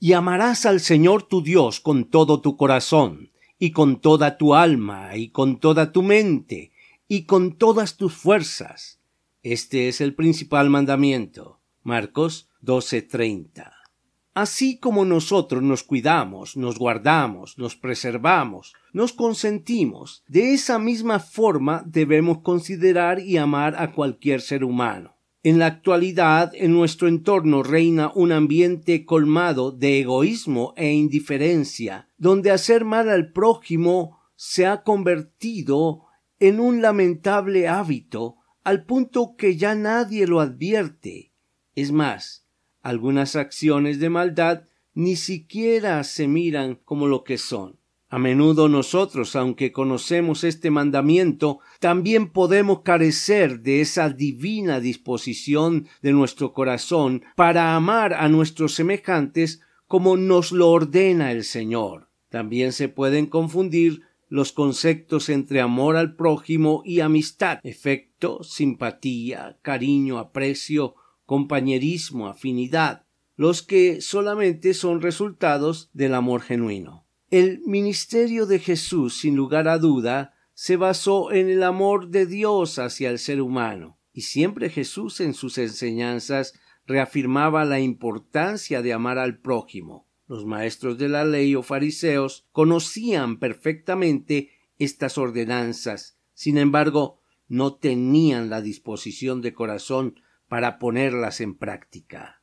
y amarás al Señor tu Dios con todo tu corazón, y con toda tu alma, y con toda tu mente, y con todas tus fuerzas. Este es el principal mandamiento. Marcos 12:30. Así como nosotros nos cuidamos, nos guardamos, nos preservamos, nos consentimos, de esa misma forma debemos considerar y amar a cualquier ser humano. En la actualidad, en nuestro entorno reina un ambiente colmado de egoísmo e indiferencia, donde hacer mal al prójimo se ha convertido en un lamentable hábito, al punto que ya nadie lo advierte. Es más, algunas acciones de maldad ni siquiera se miran como lo que son. A menudo nosotros, aunque conocemos este mandamiento, también podemos carecer de esa divina disposición de nuestro corazón para amar a nuestros semejantes como nos lo ordena el Señor. También se pueden confundir los conceptos entre amor al prójimo y amistad, efecto, simpatía, cariño, aprecio, compañerismo, afinidad, los que solamente son resultados del amor genuino. El ministerio de Jesús, sin lugar a duda, se basó en el amor de Dios hacia el ser humano, y siempre Jesús en sus enseñanzas reafirmaba la importancia de amar al prójimo. Los maestros de la ley o fariseos conocían perfectamente estas ordenanzas, sin embargo, no tenían la disposición de corazón para ponerlas en práctica.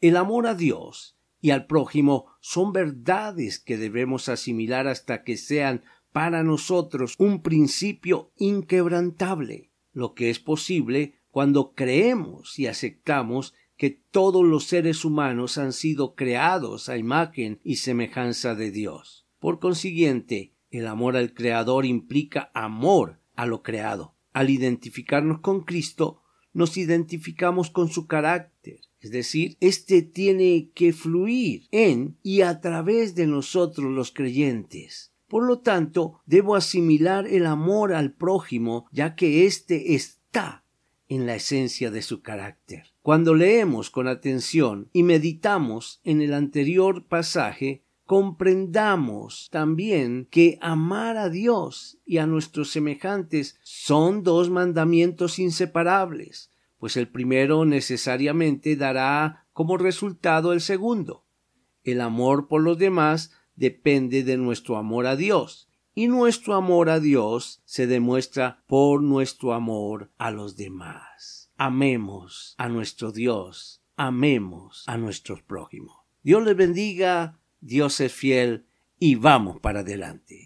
El amor a Dios y al prójimo son verdades que debemos asimilar hasta que sean para nosotros un principio inquebrantable, lo que es posible cuando creemos y aceptamos que todos los seres humanos han sido creados a imagen y semejanza de Dios. Por consiguiente, el amor al Creador implica amor a lo creado. Al identificarnos con Cristo, nos identificamos con su carácter, es decir, éste tiene que fluir en y a través de nosotros los creyentes. Por lo tanto, debo asimilar el amor al prójimo, ya que éste está en la esencia de su carácter. Cuando leemos con atención y meditamos en el anterior pasaje, comprendamos también que amar a Dios y a nuestros semejantes son dos mandamientos inseparables, pues el primero necesariamente dará como resultado el segundo. El amor por los demás depende de nuestro amor a Dios, y nuestro amor a Dios se demuestra por nuestro amor a los demás. Amemos a nuestro Dios, amemos a nuestros prójimos. Dios les bendiga, Dios es fiel y vamos para adelante.